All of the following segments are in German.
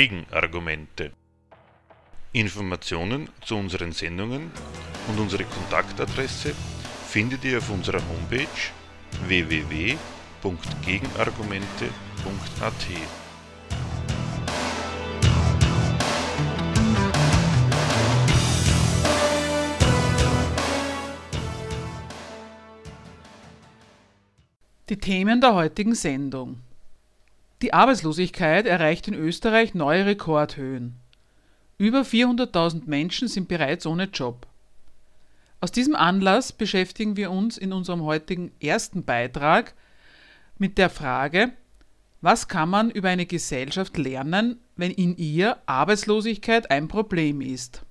Gegenargumente. Informationen zu unseren Sendungen und unsere Kontaktadresse findet ihr auf unserer Homepage www.gegenargumente.at. Die Themen der heutigen Sendung. Die Arbeitslosigkeit erreicht in Österreich neue Rekordhöhen. Über 400.000 Menschen sind bereits ohne Job. Aus diesem Anlass beschäftigen wir uns in unserem heutigen ersten Beitrag mit der Frage, was kann man über eine Gesellschaft lernen, wenn in ihr Arbeitslosigkeit ein Problem ist?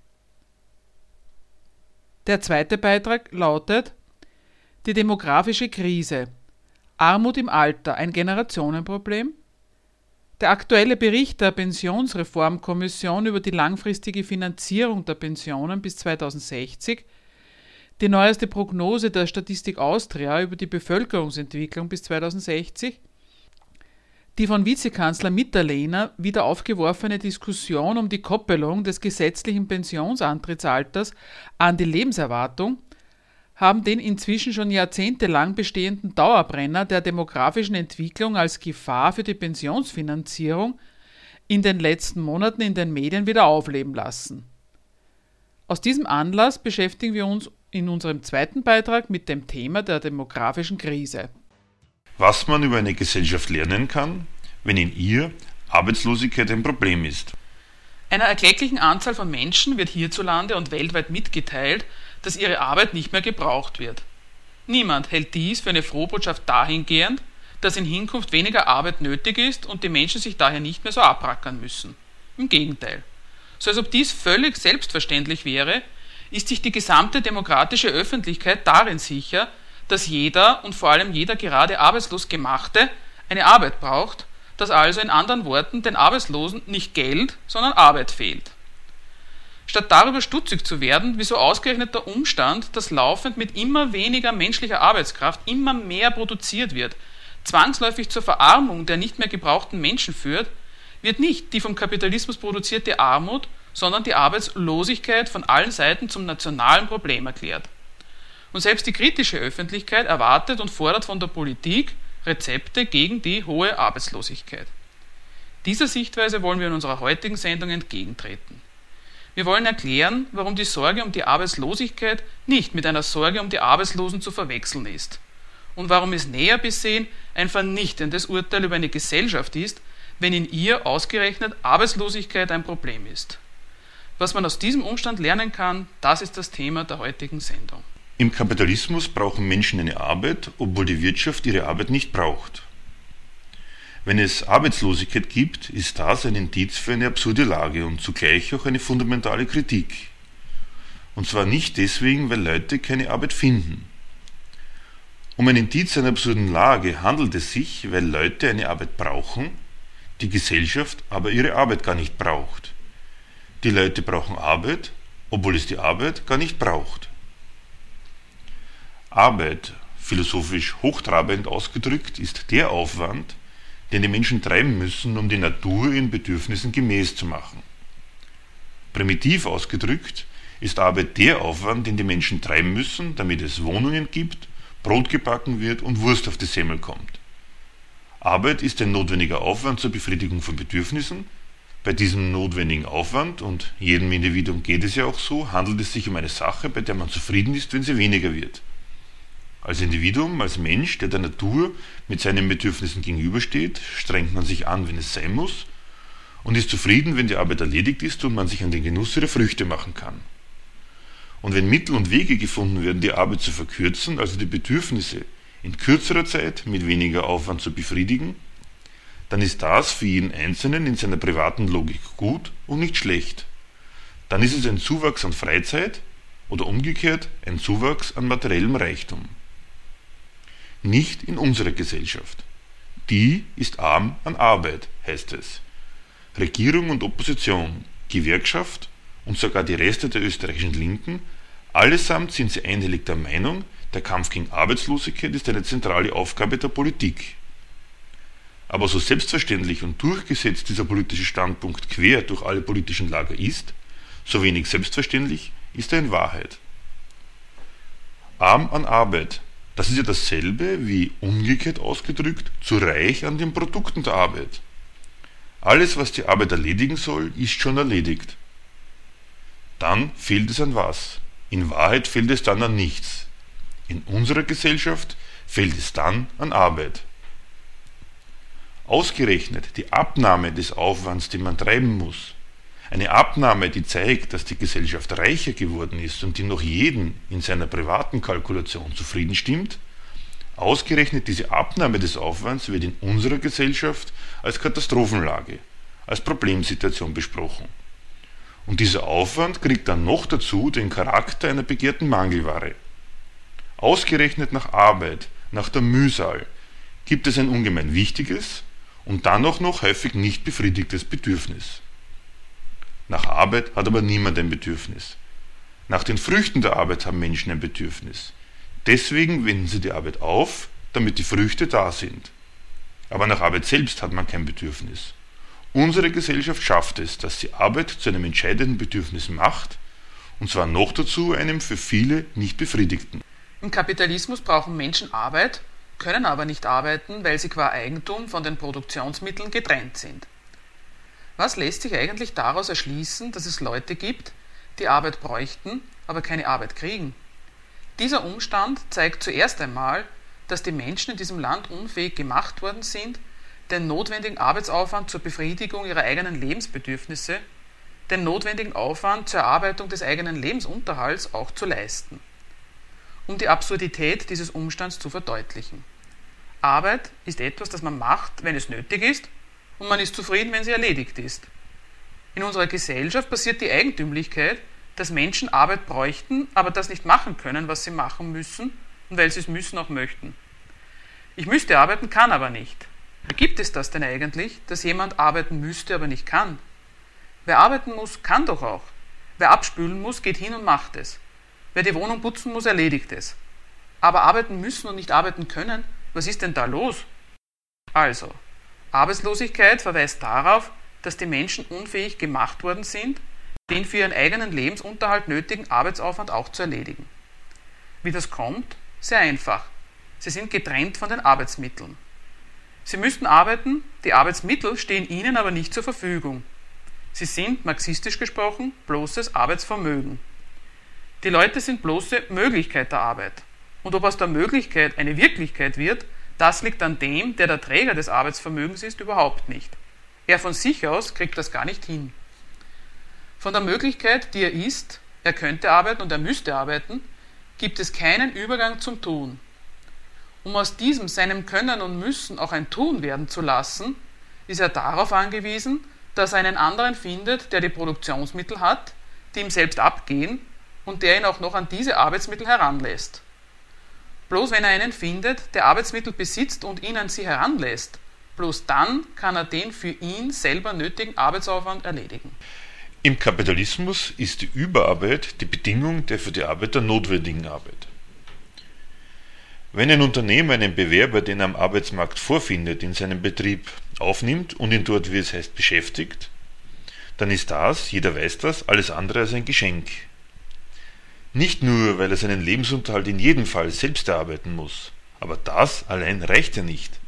Der zweite Beitrag lautet Die demografische Krise Armut im Alter, ein Generationenproblem? Der aktuelle Bericht der Pensionsreformkommission über die langfristige Finanzierung der Pensionen bis 2060, die neueste Prognose der Statistik Austria über die Bevölkerungsentwicklung bis 2060, die von Vizekanzler Mitterlehner wieder aufgeworfene Diskussion um die Koppelung des gesetzlichen Pensionsantrittsalters an die Lebenserwartung haben den inzwischen schon jahrzehntelang bestehenden Dauerbrenner der demografischen Entwicklung als Gefahr für die Pensionsfinanzierung in den letzten Monaten in den Medien wieder aufleben lassen. Aus diesem Anlass beschäftigen wir uns in unserem zweiten Beitrag mit dem Thema der demografischen Krise. Was man über eine Gesellschaft lernen kann, wenn in ihr Arbeitslosigkeit ein Problem ist. Einer erklecklichen Anzahl von Menschen wird hierzulande und weltweit mitgeteilt, dass ihre Arbeit nicht mehr gebraucht wird. Niemand hält dies für eine Frohbotschaft dahingehend, dass in Hinkunft weniger Arbeit nötig ist und die Menschen sich daher nicht mehr so abrackern müssen. Im Gegenteil. So als ob dies völlig selbstverständlich wäre, ist sich die gesamte demokratische Öffentlichkeit darin sicher, dass jeder und vor allem jeder gerade arbeitslos gemachte eine Arbeit braucht, dass also in anderen Worten den Arbeitslosen nicht Geld, sondern Arbeit fehlt. Statt darüber stutzig zu werden, wieso ausgerechnet der Umstand, dass laufend mit immer weniger menschlicher Arbeitskraft immer mehr produziert wird, zwangsläufig zur Verarmung der nicht mehr gebrauchten Menschen führt, wird nicht die vom Kapitalismus produzierte Armut, sondern die Arbeitslosigkeit von allen Seiten zum nationalen Problem erklärt. Und selbst die kritische Öffentlichkeit erwartet und fordert von der Politik Rezepte gegen die hohe Arbeitslosigkeit. Dieser Sichtweise wollen wir in unserer heutigen Sendung entgegentreten. Wir wollen erklären, warum die Sorge um die Arbeitslosigkeit nicht mit einer Sorge um die Arbeitslosen zu verwechseln ist und warum es näher besehen ein vernichtendes Urteil über eine Gesellschaft ist, wenn in ihr ausgerechnet Arbeitslosigkeit ein Problem ist. Was man aus diesem Umstand lernen kann, das ist das Thema der heutigen Sendung. Im Kapitalismus brauchen Menschen eine Arbeit, obwohl die Wirtschaft ihre Arbeit nicht braucht. Wenn es Arbeitslosigkeit gibt, ist das ein Indiz für eine absurde Lage und zugleich auch eine fundamentale Kritik. Und zwar nicht deswegen, weil Leute keine Arbeit finden. Um ein Indiz einer absurden Lage handelt es sich, weil Leute eine Arbeit brauchen, die Gesellschaft aber ihre Arbeit gar nicht braucht. Die Leute brauchen Arbeit, obwohl es die Arbeit gar nicht braucht. Arbeit, philosophisch hochtrabend ausgedrückt, ist der Aufwand, den die Menschen treiben müssen, um die Natur ihren Bedürfnissen gemäß zu machen. Primitiv ausgedrückt ist Arbeit der Aufwand, den die Menschen treiben müssen, damit es Wohnungen gibt, Brot gebacken wird und Wurst auf die Semmel kommt. Arbeit ist ein notwendiger Aufwand zur Befriedigung von Bedürfnissen. Bei diesem notwendigen Aufwand, und jedem Individuum geht es ja auch so, handelt es sich um eine Sache, bei der man zufrieden ist, wenn sie weniger wird. Als Individuum, als Mensch, der der Natur mit seinen Bedürfnissen gegenübersteht, strengt man sich an, wenn es sein muss, und ist zufrieden, wenn die Arbeit erledigt ist und man sich an den Genuss ihrer Früchte machen kann. Und wenn Mittel und Wege gefunden werden, die Arbeit zu verkürzen, also die Bedürfnisse in kürzerer Zeit mit weniger Aufwand zu befriedigen, dann ist das für jeden Einzelnen in seiner privaten Logik gut und nicht schlecht. Dann ist es ein Zuwachs an Freizeit oder umgekehrt ein Zuwachs an materiellem Reichtum nicht in unserer Gesellschaft. Die ist arm an Arbeit, heißt es. Regierung und Opposition, Gewerkschaft und sogar die Reste der österreichischen Linken, allesamt sind sie einhellig der Meinung, der Kampf gegen Arbeitslosigkeit ist eine zentrale Aufgabe der Politik. Aber so selbstverständlich und durchgesetzt dieser politische Standpunkt quer durch alle politischen Lager ist, so wenig selbstverständlich ist er in Wahrheit. Arm an Arbeit, das ist ja dasselbe wie umgekehrt ausgedrückt zu reich an den Produkten der Arbeit. Alles, was die Arbeit erledigen soll, ist schon erledigt. Dann fehlt es an was? In Wahrheit fehlt es dann an nichts. In unserer Gesellschaft fehlt es dann an Arbeit. Ausgerechnet die Abnahme des Aufwands, den man treiben muss, eine Abnahme, die zeigt, dass die Gesellschaft reicher geworden ist und die noch jeden in seiner privaten Kalkulation zufrieden stimmt, ausgerechnet diese Abnahme des Aufwands wird in unserer Gesellschaft als Katastrophenlage, als Problemsituation besprochen. Und dieser Aufwand kriegt dann noch dazu den Charakter einer begehrten Mangelware. Ausgerechnet nach Arbeit, nach der Mühsal, gibt es ein ungemein wichtiges und dann auch noch häufig nicht befriedigtes Bedürfnis. Nach Arbeit hat aber niemand ein Bedürfnis. Nach den Früchten der Arbeit haben Menschen ein Bedürfnis. Deswegen wenden sie die Arbeit auf, damit die Früchte da sind. Aber nach Arbeit selbst hat man kein Bedürfnis. Unsere Gesellschaft schafft es, dass sie Arbeit zu einem entscheidenden Bedürfnis macht, und zwar noch dazu einem für viele nicht befriedigten. Im Kapitalismus brauchen Menschen Arbeit, können aber nicht arbeiten, weil sie qua Eigentum von den Produktionsmitteln getrennt sind. Was lässt sich eigentlich daraus erschließen, dass es Leute gibt, die Arbeit bräuchten, aber keine Arbeit kriegen? Dieser Umstand zeigt zuerst einmal, dass die Menschen in diesem Land unfähig gemacht worden sind, den notwendigen Arbeitsaufwand zur Befriedigung ihrer eigenen Lebensbedürfnisse, den notwendigen Aufwand zur Erarbeitung des eigenen Lebensunterhalts auch zu leisten. Um die Absurdität dieses Umstands zu verdeutlichen. Arbeit ist etwas, das man macht, wenn es nötig ist und man ist zufrieden, wenn sie erledigt ist. In unserer Gesellschaft passiert die Eigentümlichkeit, dass Menschen Arbeit bräuchten, aber das nicht machen können, was sie machen müssen und weil sie es müssen auch möchten. Ich müsste arbeiten, kann aber nicht. Gibt es das denn eigentlich, dass jemand arbeiten müsste, aber nicht kann? Wer arbeiten muss, kann doch auch. Wer abspülen muss, geht hin und macht es. Wer die Wohnung putzen muss, erledigt es. Aber arbeiten müssen und nicht arbeiten können, was ist denn da los? Also, Arbeitslosigkeit verweist darauf, dass die Menschen unfähig gemacht worden sind, den für ihren eigenen Lebensunterhalt nötigen Arbeitsaufwand auch zu erledigen. Wie das kommt? Sehr einfach. Sie sind getrennt von den Arbeitsmitteln. Sie müssten arbeiten, die Arbeitsmittel stehen ihnen aber nicht zur Verfügung. Sie sind, marxistisch gesprochen, bloßes Arbeitsvermögen. Die Leute sind bloße Möglichkeit der Arbeit. Und ob aus der Möglichkeit eine Wirklichkeit wird, das liegt an dem, der der Träger des Arbeitsvermögens ist, überhaupt nicht. Er von sich aus kriegt das gar nicht hin. Von der Möglichkeit, die er ist, er könnte arbeiten und er müsste arbeiten, gibt es keinen Übergang zum Tun. Um aus diesem seinem Können und Müssen auch ein Tun werden zu lassen, ist er darauf angewiesen, dass er einen anderen findet, der die Produktionsmittel hat, die ihm selbst abgehen und der ihn auch noch an diese Arbeitsmittel heranlässt. Bloß wenn er einen findet, der Arbeitsmittel besitzt und ihn an sie heranlässt, bloß dann kann er den für ihn selber nötigen Arbeitsaufwand erledigen. Im Kapitalismus ist die Überarbeit die Bedingung der für die Arbeiter notwendigen Arbeit. Wenn ein Unternehmer einen Bewerber, den er am Arbeitsmarkt vorfindet, in seinen Betrieb aufnimmt und ihn dort, wie es heißt, beschäftigt, dann ist das, jeder weiß das, alles andere als ein Geschenk, nicht nur, weil er seinen Lebensunterhalt in jedem Fall selbst erarbeiten muss, aber das allein reicht ja nicht.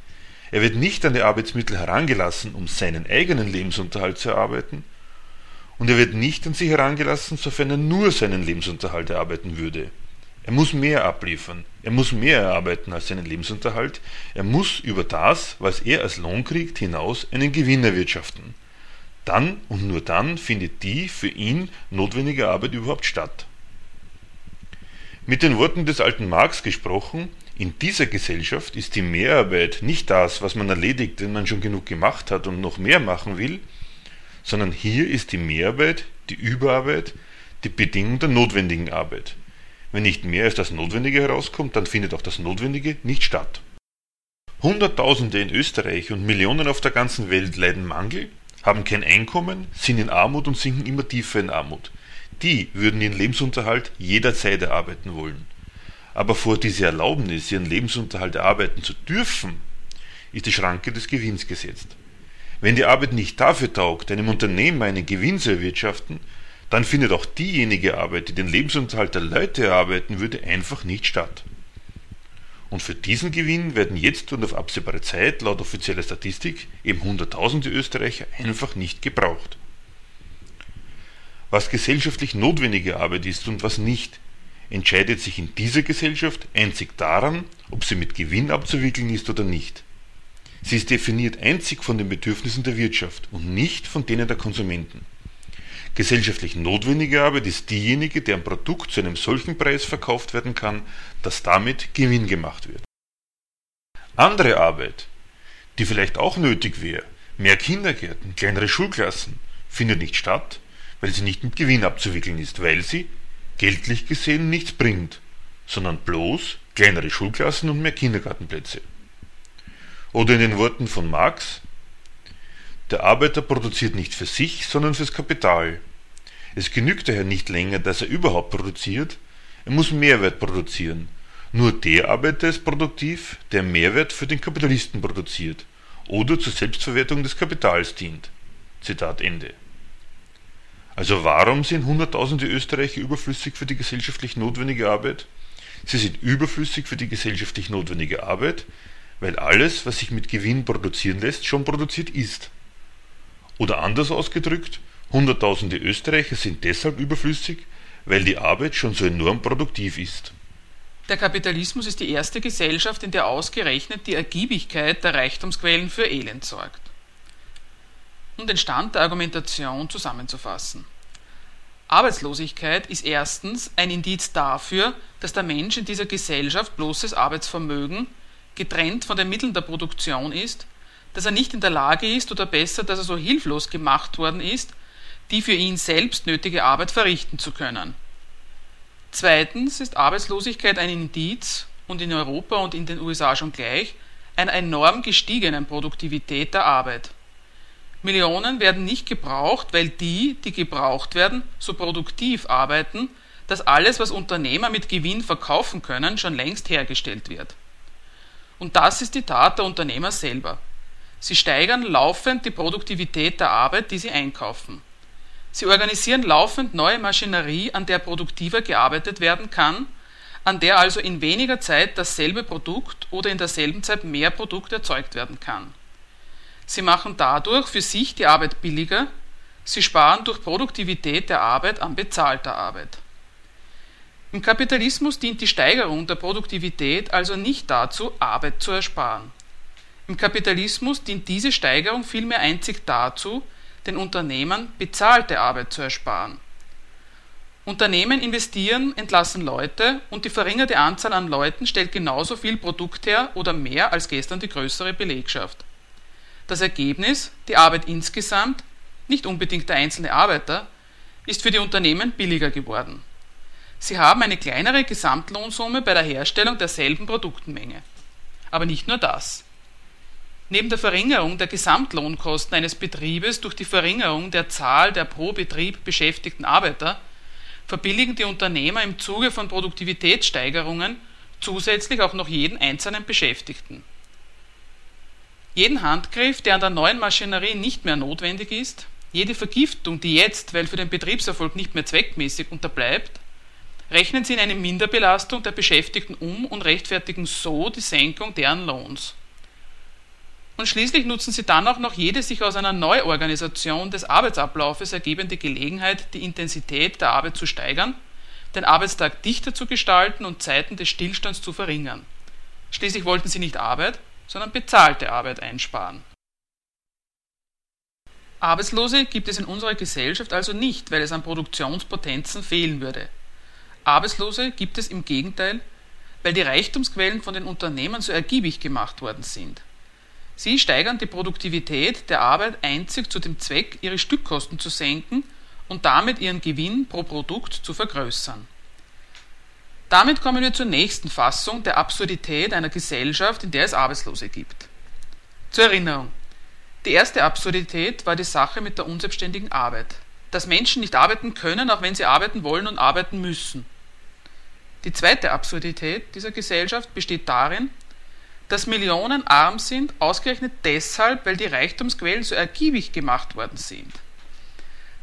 Er wird nicht an die Arbeitsmittel herangelassen, um seinen eigenen Lebensunterhalt zu erarbeiten, und er wird nicht an sie herangelassen, sofern er nur seinen Lebensunterhalt erarbeiten würde. Er muss mehr abliefern, er muss mehr erarbeiten als seinen Lebensunterhalt, er muss über das, was er als Lohn kriegt, hinaus einen Gewinn erwirtschaften. Dann und nur dann findet die für ihn notwendige Arbeit überhaupt statt. Mit den Worten des alten Marx gesprochen, in dieser Gesellschaft ist die Mehrarbeit nicht das, was man erledigt, wenn man schon genug gemacht hat und noch mehr machen will, sondern hier ist die Mehrarbeit, die Überarbeit, die Bedingung der notwendigen Arbeit. Wenn nicht mehr als das Notwendige herauskommt, dann findet auch das Notwendige nicht statt. Hunderttausende in Österreich und Millionen auf der ganzen Welt leiden Mangel, haben kein Einkommen, sind in Armut und sinken immer tiefer in Armut die würden ihren Lebensunterhalt jederzeit erarbeiten wollen. Aber vor dieser Erlaubnis, ihren Lebensunterhalt erarbeiten zu dürfen, ist die Schranke des Gewinns gesetzt. Wenn die Arbeit nicht dafür taugt, einem Unternehmer einen Gewinn zu erwirtschaften, dann findet auch diejenige Arbeit, die den Lebensunterhalt der Leute erarbeiten würde, einfach nicht statt. Und für diesen Gewinn werden jetzt und auf absehbare Zeit laut offizieller Statistik eben Hunderttausende Österreicher einfach nicht gebraucht. Was gesellschaftlich notwendige Arbeit ist und was nicht, entscheidet sich in dieser Gesellschaft einzig daran, ob sie mit Gewinn abzuwickeln ist oder nicht. Sie ist definiert einzig von den Bedürfnissen der Wirtschaft und nicht von denen der Konsumenten. Gesellschaftlich notwendige Arbeit ist diejenige, deren Produkt zu einem solchen Preis verkauft werden kann, dass damit Gewinn gemacht wird. Andere Arbeit, die vielleicht auch nötig wäre, mehr Kindergärten, kleinere Schulklassen, findet nicht statt, weil sie nicht mit Gewinn abzuwickeln ist, weil sie, geldlich gesehen, nichts bringt, sondern bloß kleinere Schulklassen und mehr Kindergartenplätze. Oder in den Worten von Marx, der Arbeiter produziert nicht für sich, sondern fürs Kapital. Es genügt daher nicht länger, dass er überhaupt produziert, er muss Mehrwert produzieren. Nur der Arbeiter ist produktiv, der Mehrwert für den Kapitalisten produziert oder zur Selbstverwertung des Kapitals dient. Zitat Ende. Also warum sind Hunderttausende Österreicher überflüssig für die gesellschaftlich notwendige Arbeit? Sie sind überflüssig für die gesellschaftlich notwendige Arbeit, weil alles, was sich mit Gewinn produzieren lässt, schon produziert ist. Oder anders ausgedrückt, Hunderttausende Österreicher sind deshalb überflüssig, weil die Arbeit schon so enorm produktiv ist. Der Kapitalismus ist die erste Gesellschaft, in der ausgerechnet die Ergiebigkeit der Reichtumsquellen für Elend sorgt. Um den Stand der Argumentation zusammenzufassen. Arbeitslosigkeit ist erstens ein Indiz dafür, dass der Mensch in dieser Gesellschaft bloßes Arbeitsvermögen getrennt von den Mitteln der Produktion ist, dass er nicht in der Lage ist oder besser, dass er so hilflos gemacht worden ist, die für ihn selbst nötige Arbeit verrichten zu können. Zweitens ist Arbeitslosigkeit ein Indiz und in Europa und in den USA schon gleich einer enorm gestiegenen Produktivität der Arbeit. Millionen werden nicht gebraucht, weil die, die gebraucht werden, so produktiv arbeiten, dass alles, was Unternehmer mit Gewinn verkaufen können, schon längst hergestellt wird. Und das ist die Tat der Unternehmer selber. Sie steigern laufend die Produktivität der Arbeit, die sie einkaufen. Sie organisieren laufend neue Maschinerie, an der produktiver gearbeitet werden kann, an der also in weniger Zeit dasselbe Produkt oder in derselben Zeit mehr Produkt erzeugt werden kann. Sie machen dadurch für sich die Arbeit billiger, sie sparen durch Produktivität der Arbeit an bezahlter Arbeit. Im Kapitalismus dient die Steigerung der Produktivität also nicht dazu, Arbeit zu ersparen. Im Kapitalismus dient diese Steigerung vielmehr einzig dazu, den Unternehmern bezahlte Arbeit zu ersparen. Unternehmen investieren, entlassen Leute und die verringerte Anzahl an Leuten stellt genauso viel Produkt her oder mehr als gestern die größere Belegschaft. Das Ergebnis, die Arbeit insgesamt, nicht unbedingt der einzelne Arbeiter, ist für die Unternehmen billiger geworden. Sie haben eine kleinere Gesamtlohnsumme bei der Herstellung derselben Produktenmenge. Aber nicht nur das. Neben der Verringerung der Gesamtlohnkosten eines Betriebes durch die Verringerung der Zahl der pro Betrieb beschäftigten Arbeiter verbilligen die Unternehmer im Zuge von Produktivitätssteigerungen zusätzlich auch noch jeden einzelnen Beschäftigten. Jeden Handgriff, der an der neuen Maschinerie nicht mehr notwendig ist, jede Vergiftung, die jetzt, weil für den Betriebserfolg nicht mehr zweckmäßig unterbleibt, rechnen sie in eine Minderbelastung der Beschäftigten um und rechtfertigen so die Senkung deren Lohns. Und schließlich nutzen sie dann auch noch jede sich aus einer Neuorganisation des Arbeitsablaufes ergebende Gelegenheit, die Intensität der Arbeit zu steigern, den Arbeitstag dichter zu gestalten und Zeiten des Stillstands zu verringern. Schließlich wollten sie nicht Arbeit, sondern bezahlte Arbeit einsparen. Arbeitslose gibt es in unserer Gesellschaft also nicht, weil es an Produktionspotenzen fehlen würde. Arbeitslose gibt es im Gegenteil, weil die Reichtumsquellen von den Unternehmen so ergiebig gemacht worden sind. Sie steigern die Produktivität der Arbeit einzig zu dem Zweck, ihre Stückkosten zu senken und damit ihren Gewinn pro Produkt zu vergrößern. Damit kommen wir zur nächsten Fassung der Absurdität einer Gesellschaft, in der es Arbeitslose gibt. Zur Erinnerung. Die erste Absurdität war die Sache mit der unselbstständigen Arbeit dass Menschen nicht arbeiten können, auch wenn sie arbeiten wollen und arbeiten müssen. Die zweite Absurdität dieser Gesellschaft besteht darin, dass Millionen arm sind, ausgerechnet deshalb, weil die Reichtumsquellen so ergiebig gemacht worden sind.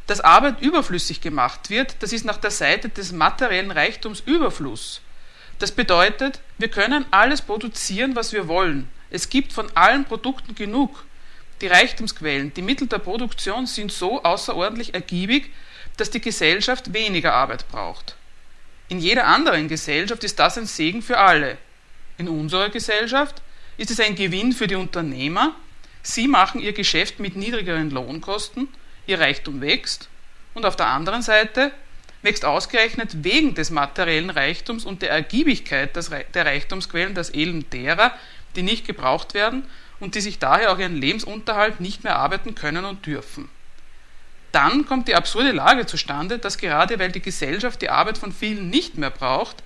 Dass Arbeit überflüssig gemacht wird, das ist nach der Seite des materiellen Reichtums Überfluss. Das bedeutet, wir können alles produzieren, was wir wollen. Es gibt von allen Produkten genug. Die Reichtumsquellen, die Mittel der Produktion sind so außerordentlich ergiebig, dass die Gesellschaft weniger Arbeit braucht. In jeder anderen Gesellschaft ist das ein Segen für alle. In unserer Gesellschaft ist es ein Gewinn für die Unternehmer. Sie machen ihr Geschäft mit niedrigeren Lohnkosten, ihr Reichtum wächst. Und auf der anderen Seite wächst ausgerechnet wegen des materiellen Reichtums und der Ergiebigkeit der Reichtumsquellen das Elend derer, die nicht gebraucht werden und die sich daher auch ihren Lebensunterhalt nicht mehr arbeiten können und dürfen. Dann kommt die absurde Lage zustande, dass gerade weil die Gesellschaft die Arbeit von vielen nicht mehr braucht,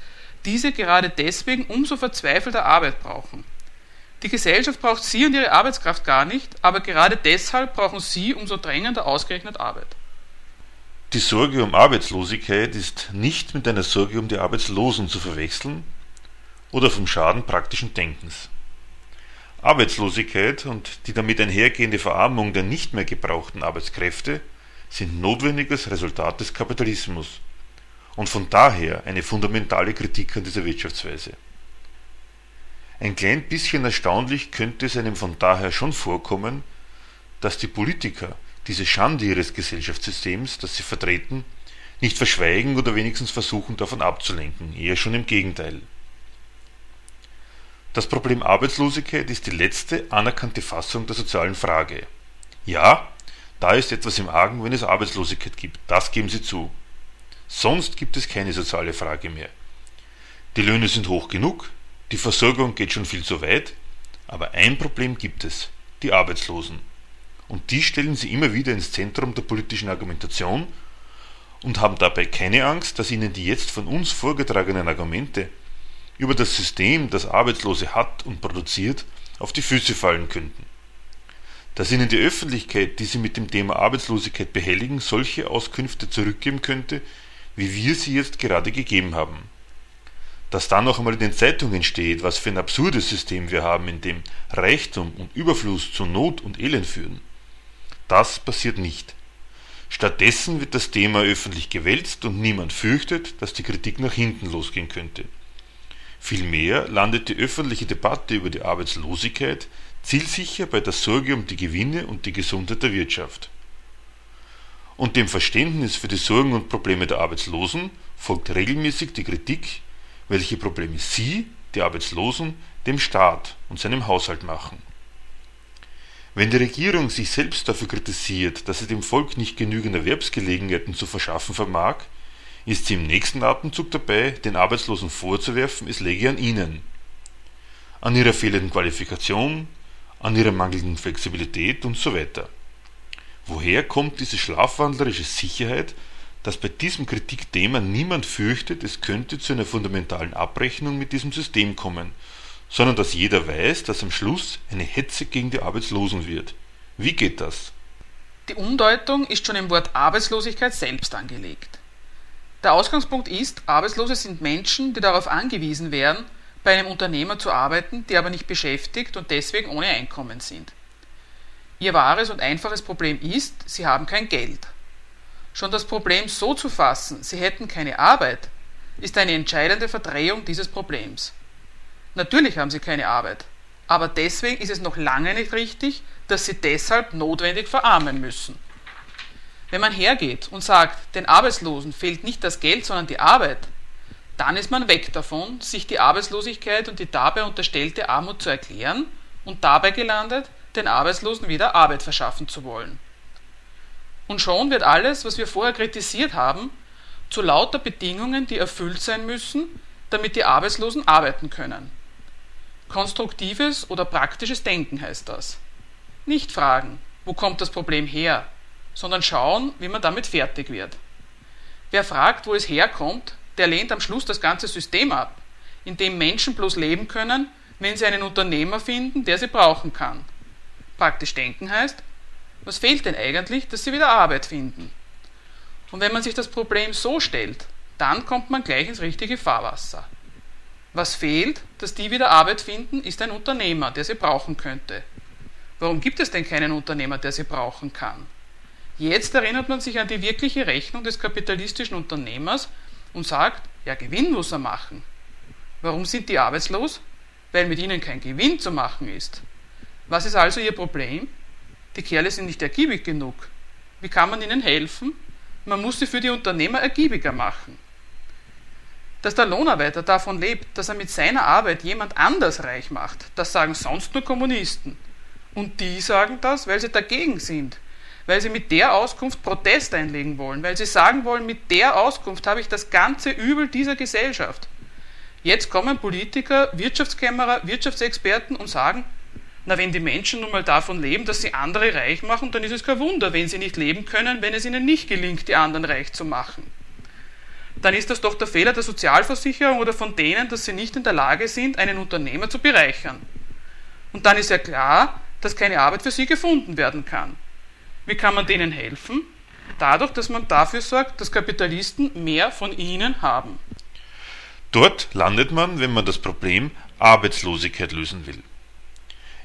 diese gerade deswegen umso verzweifelter Arbeit brauchen. Die Gesellschaft braucht sie und ihre Arbeitskraft gar nicht, aber gerade deshalb brauchen sie umso drängender ausgerechnet Arbeit. Die Sorge um Arbeitslosigkeit ist nicht mit einer Sorge um die Arbeitslosen zu verwechseln oder vom Schaden praktischen Denkens. Arbeitslosigkeit und die damit einhergehende Verarmung der nicht mehr gebrauchten Arbeitskräfte sind notwendiges Resultat des Kapitalismus und von daher eine fundamentale Kritik an dieser Wirtschaftsweise. Ein klein bisschen erstaunlich könnte es einem von daher schon vorkommen, dass die Politiker diese Schande ihres Gesellschaftssystems, das sie vertreten, nicht verschweigen oder wenigstens versuchen davon abzulenken, eher schon im Gegenteil. Das Problem Arbeitslosigkeit ist die letzte anerkannte Fassung der sozialen Frage. Ja, da ist etwas im Argen, wenn es Arbeitslosigkeit gibt, das geben Sie zu. Sonst gibt es keine soziale Frage mehr. Die Löhne sind hoch genug, die Versorgung geht schon viel zu weit, aber ein Problem gibt es, die Arbeitslosen und die stellen sie immer wieder ins Zentrum der politischen Argumentation und haben dabei keine Angst, dass ihnen die jetzt von uns vorgetragenen Argumente über das System, das Arbeitslose hat und produziert, auf die Füße fallen könnten. Dass ihnen die Öffentlichkeit, die sie mit dem Thema Arbeitslosigkeit behelligen, solche Auskünfte zurückgeben könnte, wie wir sie jetzt gerade gegeben haben. Dass dann noch einmal in den Zeitungen steht, was für ein absurdes System wir haben, in dem Reichtum und Überfluss zu Not und Elend führen. Das passiert nicht. Stattdessen wird das Thema öffentlich gewälzt und niemand fürchtet, dass die Kritik nach hinten losgehen könnte. Vielmehr landet die öffentliche Debatte über die Arbeitslosigkeit zielsicher bei der Sorge um die Gewinne und die Gesundheit der Wirtschaft. Und dem Verständnis für die Sorgen und Probleme der Arbeitslosen folgt regelmäßig die Kritik, welche Probleme sie, die Arbeitslosen, dem Staat und seinem Haushalt machen. Wenn die Regierung sich selbst dafür kritisiert, dass sie dem Volk nicht genügend Erwerbsgelegenheiten zu verschaffen vermag, ist sie im nächsten Atemzug dabei, den Arbeitslosen vorzuwerfen, es läge an ihnen. An ihrer fehlenden Qualifikation, an ihrer mangelnden Flexibilität und so weiter. Woher kommt diese schlafwandlerische Sicherheit, dass bei diesem Kritikthema niemand fürchtet, es könnte zu einer fundamentalen Abrechnung mit diesem System kommen, sondern dass jeder weiß, dass am Schluss eine Hetze gegen die Arbeitslosen wird. Wie geht das? Die Umdeutung ist schon im Wort Arbeitslosigkeit selbst angelegt. Der Ausgangspunkt ist, Arbeitslose sind Menschen, die darauf angewiesen wären, bei einem Unternehmer zu arbeiten, die aber nicht beschäftigt und deswegen ohne Einkommen sind. Ihr wahres und einfaches Problem ist, sie haben kein Geld. Schon das Problem so zu fassen, sie hätten keine Arbeit, ist eine entscheidende Verdrehung dieses Problems. Natürlich haben sie keine Arbeit. Aber deswegen ist es noch lange nicht richtig, dass sie deshalb notwendig verarmen müssen. Wenn man hergeht und sagt, den Arbeitslosen fehlt nicht das Geld, sondern die Arbeit, dann ist man weg davon, sich die Arbeitslosigkeit und die dabei unterstellte Armut zu erklären und dabei gelandet, den Arbeitslosen wieder Arbeit verschaffen zu wollen. Und schon wird alles, was wir vorher kritisiert haben, zu lauter Bedingungen, die erfüllt sein müssen, damit die Arbeitslosen arbeiten können. Konstruktives oder praktisches Denken heißt das. Nicht fragen, wo kommt das Problem her, sondern schauen, wie man damit fertig wird. Wer fragt, wo es herkommt, der lehnt am Schluss das ganze System ab, in dem Menschen bloß leben können, wenn sie einen Unternehmer finden, der sie brauchen kann. Praktisch denken heißt, was fehlt denn eigentlich, dass sie wieder Arbeit finden? Und wenn man sich das Problem so stellt, dann kommt man gleich ins richtige Fahrwasser. Was fehlt, dass die wieder Arbeit finden, ist ein Unternehmer, der sie brauchen könnte. Warum gibt es denn keinen Unternehmer, der sie brauchen kann? Jetzt erinnert man sich an die wirkliche Rechnung des kapitalistischen Unternehmers und sagt, ja, Gewinn muss er machen. Warum sind die arbeitslos? Weil mit ihnen kein Gewinn zu machen ist. Was ist also ihr Problem? Die Kerle sind nicht ergiebig genug. Wie kann man ihnen helfen? Man muss sie für die Unternehmer ergiebiger machen. Dass der Lohnarbeiter davon lebt, dass er mit seiner Arbeit jemand anders reich macht, das sagen sonst nur Kommunisten. Und die sagen das, weil sie dagegen sind, weil sie mit der Auskunft Protest einlegen wollen, weil sie sagen wollen, mit der Auskunft habe ich das ganze Übel dieser Gesellschaft. Jetzt kommen Politiker, Wirtschaftskämmerer, Wirtschaftsexperten und sagen, na, wenn die Menschen nun mal davon leben, dass sie andere reich machen, dann ist es kein Wunder, wenn sie nicht leben können, wenn es ihnen nicht gelingt, die anderen reich zu machen. Dann ist das doch der Fehler der Sozialversicherung oder von denen, dass sie nicht in der Lage sind, einen Unternehmer zu bereichern. Und dann ist ja klar, dass keine Arbeit für sie gefunden werden kann. Wie kann man denen helfen? Dadurch, dass man dafür sorgt, dass Kapitalisten mehr von ihnen haben. Dort landet man, wenn man das Problem Arbeitslosigkeit lösen will.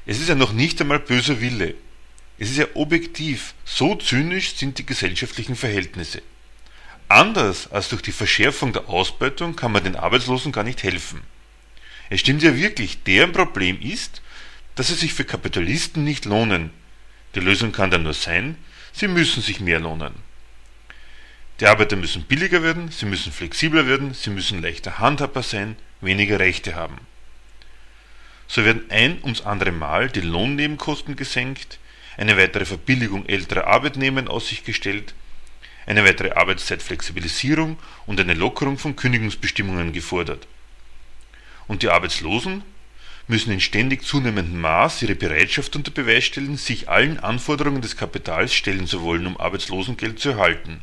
Es ist ja noch nicht einmal böser Wille. Es ist ja objektiv, so zynisch sind die gesellschaftlichen Verhältnisse. Anders als durch die Verschärfung der Ausbeutung kann man den Arbeitslosen gar nicht helfen. Es stimmt ja wirklich, deren Problem ist, dass sie sich für Kapitalisten nicht lohnen. Die Lösung kann dann nur sein, sie müssen sich mehr lohnen. Die Arbeiter müssen billiger werden, sie müssen flexibler werden, sie müssen leichter handhabbar sein, weniger Rechte haben. So werden ein ums andere Mal die Lohnnebenkosten gesenkt, eine weitere Verbilligung älterer Arbeitnehmer in Aussicht gestellt, eine weitere Arbeitszeitflexibilisierung und eine Lockerung von Kündigungsbestimmungen gefordert. Und die Arbeitslosen müssen in ständig zunehmendem Maß ihre Bereitschaft unter Beweis stellen, sich allen Anforderungen des Kapitals stellen zu wollen, um Arbeitslosengeld zu erhalten.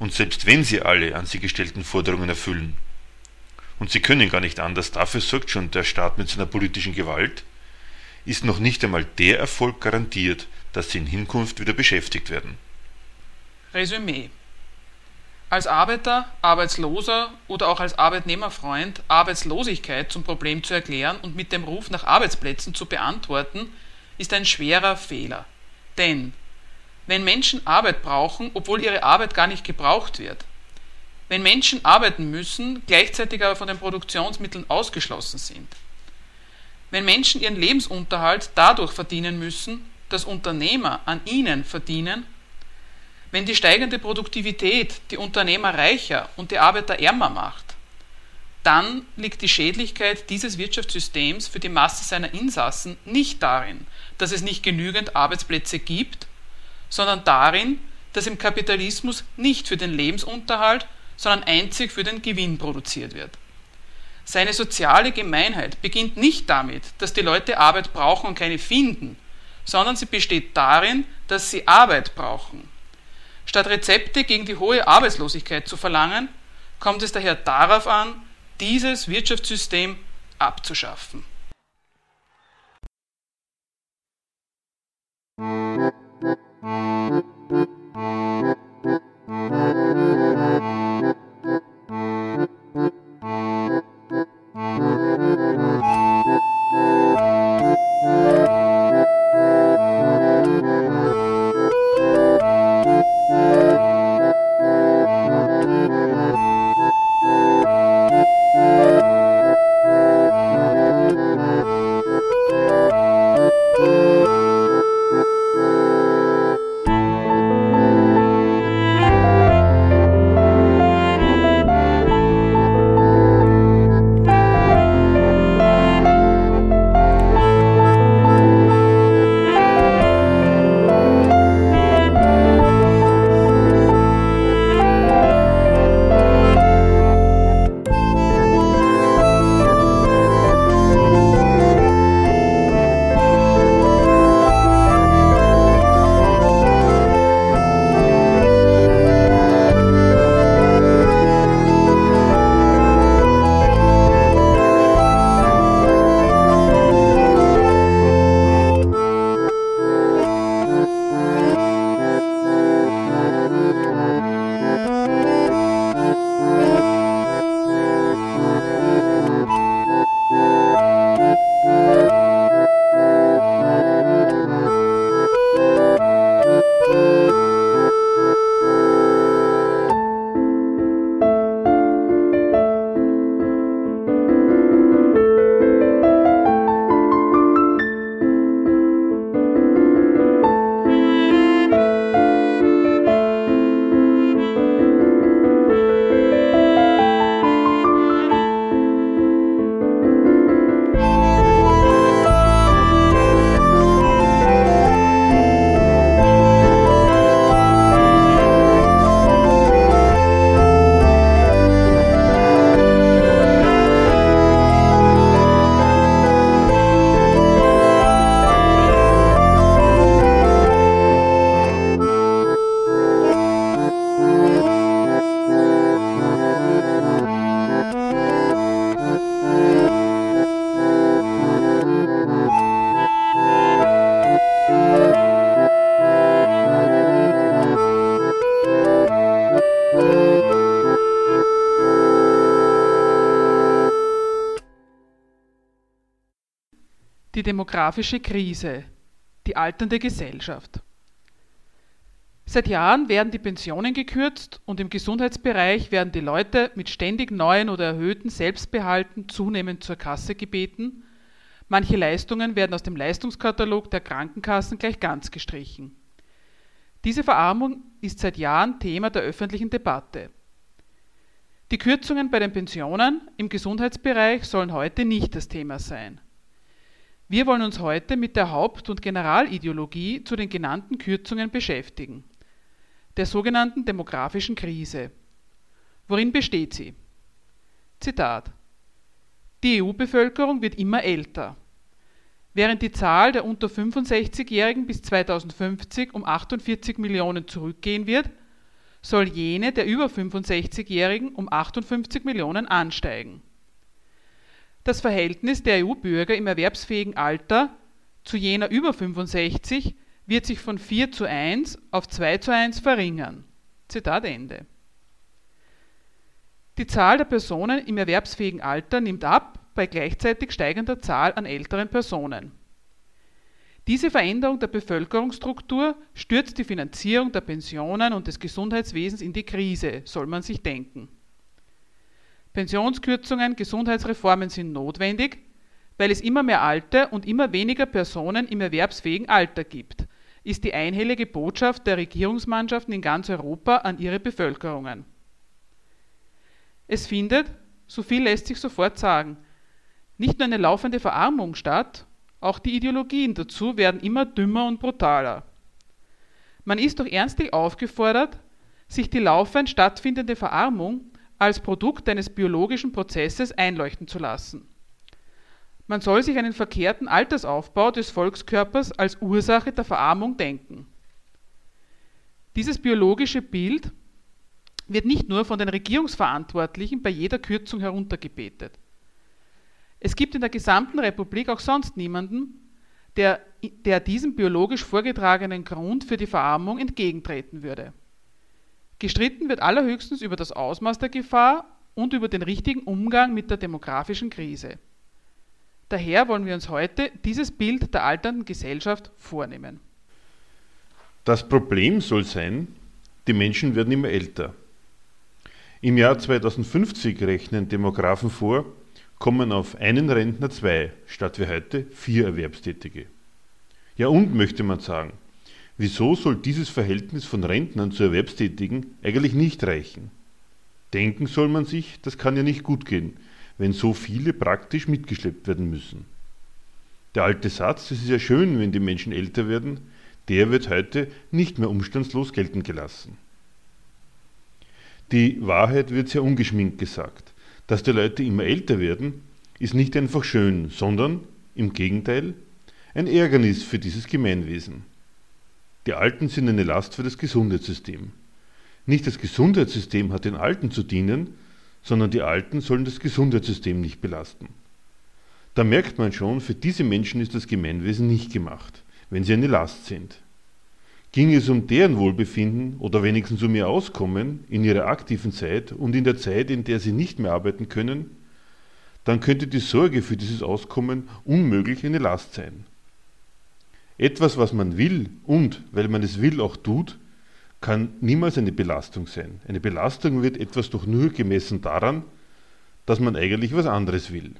Und selbst wenn sie alle an sie gestellten Forderungen erfüllen, und sie können gar nicht anders, dafür sorgt schon der Staat mit seiner politischen Gewalt, ist noch nicht einmal der Erfolg garantiert, dass sie in Hinkunft wieder beschäftigt werden. Resümee als Arbeiter, Arbeitsloser oder auch als Arbeitnehmerfreund Arbeitslosigkeit zum Problem zu erklären und mit dem Ruf nach Arbeitsplätzen zu beantworten, ist ein schwerer Fehler. Denn wenn Menschen Arbeit brauchen, obwohl ihre Arbeit gar nicht gebraucht wird, wenn Menschen arbeiten müssen, gleichzeitig aber von den Produktionsmitteln ausgeschlossen sind. Wenn Menschen ihren Lebensunterhalt dadurch verdienen müssen, dass Unternehmer an ihnen verdienen, wenn die steigende Produktivität die Unternehmer reicher und die Arbeiter ärmer macht, dann liegt die Schädlichkeit dieses Wirtschaftssystems für die Masse seiner Insassen nicht darin, dass es nicht genügend Arbeitsplätze gibt, sondern darin, dass im Kapitalismus nicht für den Lebensunterhalt, sondern einzig für den Gewinn produziert wird. Seine soziale Gemeinheit beginnt nicht damit, dass die Leute Arbeit brauchen und keine finden, sondern sie besteht darin, dass sie Arbeit brauchen. Statt Rezepte gegen die hohe Arbeitslosigkeit zu verlangen, kommt es daher darauf an, dieses Wirtschaftssystem abzuschaffen. Musik Thank you. Demografische Krise, die alternde Gesellschaft. Seit Jahren werden die Pensionen gekürzt und im Gesundheitsbereich werden die Leute mit ständig neuen oder erhöhten Selbstbehalten zunehmend zur Kasse gebeten. Manche Leistungen werden aus dem Leistungskatalog der Krankenkassen gleich ganz gestrichen. Diese Verarmung ist seit Jahren Thema der öffentlichen Debatte. Die Kürzungen bei den Pensionen im Gesundheitsbereich sollen heute nicht das Thema sein. Wir wollen uns heute mit der Haupt- und Generalideologie zu den genannten Kürzungen beschäftigen, der sogenannten demografischen Krise. Worin besteht sie? Zitat Die EU-Bevölkerung wird immer älter. Während die Zahl der unter 65-Jährigen bis 2050 um 48 Millionen zurückgehen wird, soll jene der über 65-Jährigen um 58 Millionen ansteigen. Das Verhältnis der EU-Bürger im erwerbsfähigen Alter zu jener über 65 wird sich von 4 zu 1 auf 2 zu 1 verringern. Zitat Ende. Die Zahl der Personen im erwerbsfähigen Alter nimmt ab bei gleichzeitig steigender Zahl an älteren Personen. Diese Veränderung der Bevölkerungsstruktur stürzt die Finanzierung der Pensionen und des Gesundheitswesens in die Krise, soll man sich denken. Pensionskürzungen, Gesundheitsreformen sind notwendig, weil es immer mehr alte und immer weniger Personen im erwerbsfähigen Alter gibt, ist die einhellige Botschaft der Regierungsmannschaften in ganz Europa an ihre Bevölkerungen. Es findet, so viel lässt sich sofort sagen, nicht nur eine laufende Verarmung statt, auch die Ideologien dazu werden immer dümmer und brutaler. Man ist doch ernstlich aufgefordert, sich die laufend stattfindende Verarmung als Produkt eines biologischen Prozesses einleuchten zu lassen. Man soll sich einen verkehrten Altersaufbau des Volkskörpers als Ursache der Verarmung denken. Dieses biologische Bild wird nicht nur von den Regierungsverantwortlichen bei jeder Kürzung heruntergebetet. Es gibt in der gesamten Republik auch sonst niemanden, der, der diesem biologisch vorgetragenen Grund für die Verarmung entgegentreten würde. Gestritten wird allerhöchstens über das Ausmaß der Gefahr und über den richtigen Umgang mit der demografischen Krise. Daher wollen wir uns heute dieses Bild der alternden Gesellschaft vornehmen. Das Problem soll sein, die Menschen werden immer älter. Im Jahr 2050 rechnen Demografen vor, kommen auf einen Rentner zwei, statt wie heute vier Erwerbstätige. Ja und, möchte man sagen, wieso soll dieses Verhältnis von Rentnern zu Erwerbstätigen eigentlich nicht reichen? Denken soll man sich, das kann ja nicht gut gehen, wenn so viele praktisch mitgeschleppt werden müssen. Der alte Satz, es ist ja schön, wenn die Menschen älter werden, der wird heute nicht mehr umstandslos gelten gelassen. Die Wahrheit wird sehr ungeschminkt gesagt dass die Leute immer älter werden, ist nicht einfach schön, sondern im Gegenteil ein Ärgernis für dieses Gemeinwesen. Die Alten sind eine Last für das Gesundheitssystem. Nicht das Gesundheitssystem hat den Alten zu dienen, sondern die Alten sollen das Gesundheitssystem nicht belasten. Da merkt man schon, für diese Menschen ist das Gemeinwesen nicht gemacht, wenn sie eine Last sind. Ging es um deren Wohlbefinden oder wenigstens um ihr Auskommen in ihrer aktiven Zeit und in der Zeit, in der sie nicht mehr arbeiten können, dann könnte die Sorge für dieses Auskommen unmöglich eine Last sein. Etwas, was man will und, weil man es will, auch tut, kann niemals eine Belastung sein. Eine Belastung wird etwas doch nur gemessen daran, dass man eigentlich was anderes will.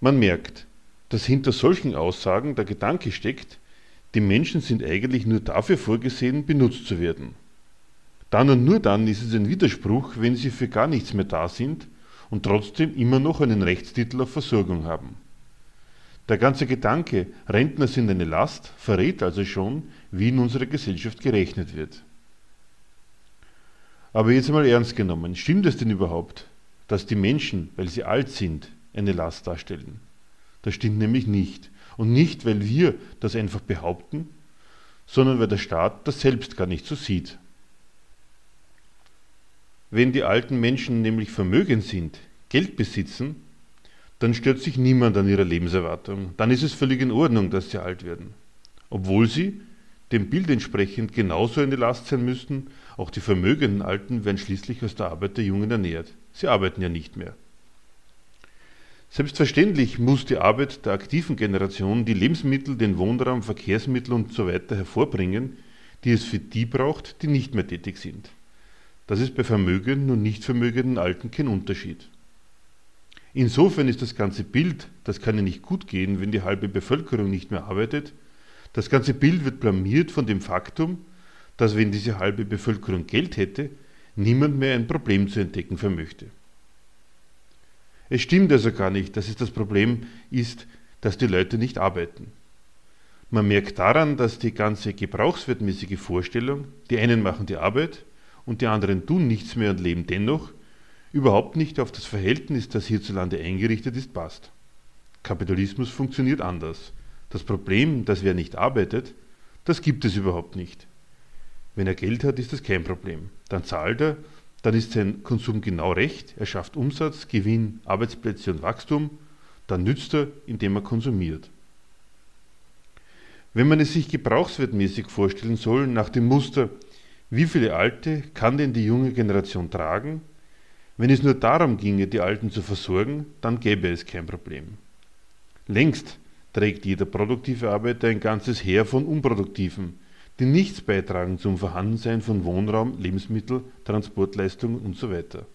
Man merkt, dass hinter solchen Aussagen der Gedanke steckt, die Menschen sind eigentlich nur dafür vorgesehen, benutzt zu werden. Dann und nur dann ist es ein Widerspruch, wenn sie für gar nichts mehr da sind und trotzdem immer noch einen Rechtstitel auf Versorgung haben. Der ganze Gedanke, Rentner sind eine Last, verrät also schon, wie in unserer Gesellschaft gerechnet wird. Aber jetzt einmal ernst genommen, stimmt es denn überhaupt, dass die Menschen, weil sie alt sind, eine Last darstellen? Das stimmt nämlich nicht. Und nicht, weil wir das einfach behaupten, sondern weil der Staat das selbst gar nicht so sieht. Wenn die alten Menschen nämlich vermögend sind, Geld besitzen, dann stört sich niemand an ihrer Lebenserwartung. Dann ist es völlig in Ordnung, dass sie alt werden. Obwohl sie dem Bild entsprechend genauso eine Last sein müssten, auch die vermögenden Alten werden schließlich aus der Arbeit der Jungen ernährt. Sie arbeiten ja nicht mehr. Selbstverständlich muss die Arbeit der aktiven Generation die Lebensmittel, den Wohnraum, Verkehrsmittel usw. So hervorbringen, die es für die braucht, die nicht mehr tätig sind. Das ist bei vermögenden und nicht vermögenden Alten kein Unterschied. Insofern ist das ganze Bild, das kann ja nicht gut gehen, wenn die halbe Bevölkerung nicht mehr arbeitet, das ganze Bild wird blamiert von dem Faktum, dass wenn diese halbe Bevölkerung Geld hätte, niemand mehr ein Problem zu entdecken vermöchte. Es stimmt also gar nicht, dass es das Problem ist, dass die Leute nicht arbeiten. Man merkt daran, dass die ganze gebrauchswertmäßige Vorstellung, die einen machen die Arbeit und die anderen tun nichts mehr und leben dennoch, überhaupt nicht auf das Verhältnis, das hierzulande eingerichtet ist, passt. Kapitalismus funktioniert anders. Das Problem, dass wer nicht arbeitet, das gibt es überhaupt nicht. Wenn er Geld hat, ist das kein Problem. Dann zahlt er, dann ist sein Konsum genau recht, er schafft Umsatz, Gewinn, Arbeitsplätze und Wachstum, dann nützt er, indem er konsumiert. Wenn man es sich gebrauchswertmäßig vorstellen soll, nach dem Muster, wie viele Alte kann denn die junge Generation tragen? Wenn es nur darum ginge, die Alten zu versorgen, dann gäbe es kein Problem. Längst trägt jeder produktive Arbeiter ein ganzes Heer von unproduktiven, die nichts beitragen zum Vorhandensein von Wohnraum, Lebensmittel, Transportleistungen usw. So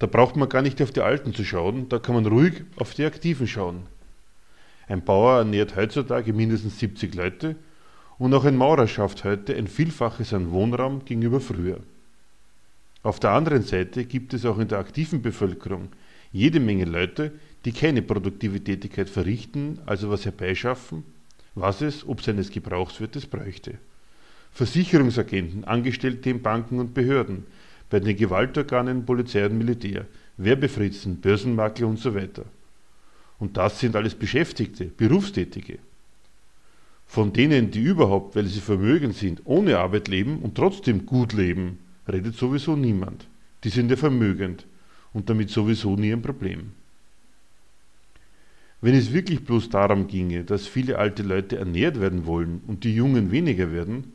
da braucht man gar nicht auf die Alten zu schauen, da kann man ruhig auf die Aktiven schauen. Ein Bauer ernährt heutzutage mindestens 70 Leute und auch ein Maurer schafft heute ein Vielfaches an Wohnraum gegenüber früher. Auf der anderen Seite gibt es auch in der aktiven Bevölkerung jede Menge Leute, die keine produktive Tätigkeit verrichten, also was herbeischaffen, was es, ob seines Gebrauchs wird, es bräuchte. Versicherungsagenten, Angestellte in Banken und Behörden, bei den Gewaltorganen, Polizei und Militär, Werbefritzen, Börsenmakler und so weiter. Und das sind alles Beschäftigte, Berufstätige. Von denen, die überhaupt, weil sie vermögend sind, ohne Arbeit leben und trotzdem gut leben, redet sowieso niemand. Die sind ja vermögend und damit sowieso nie ein Problem. Wenn es wirklich bloß darum ginge, dass viele alte Leute ernährt werden wollen und die Jungen weniger werden,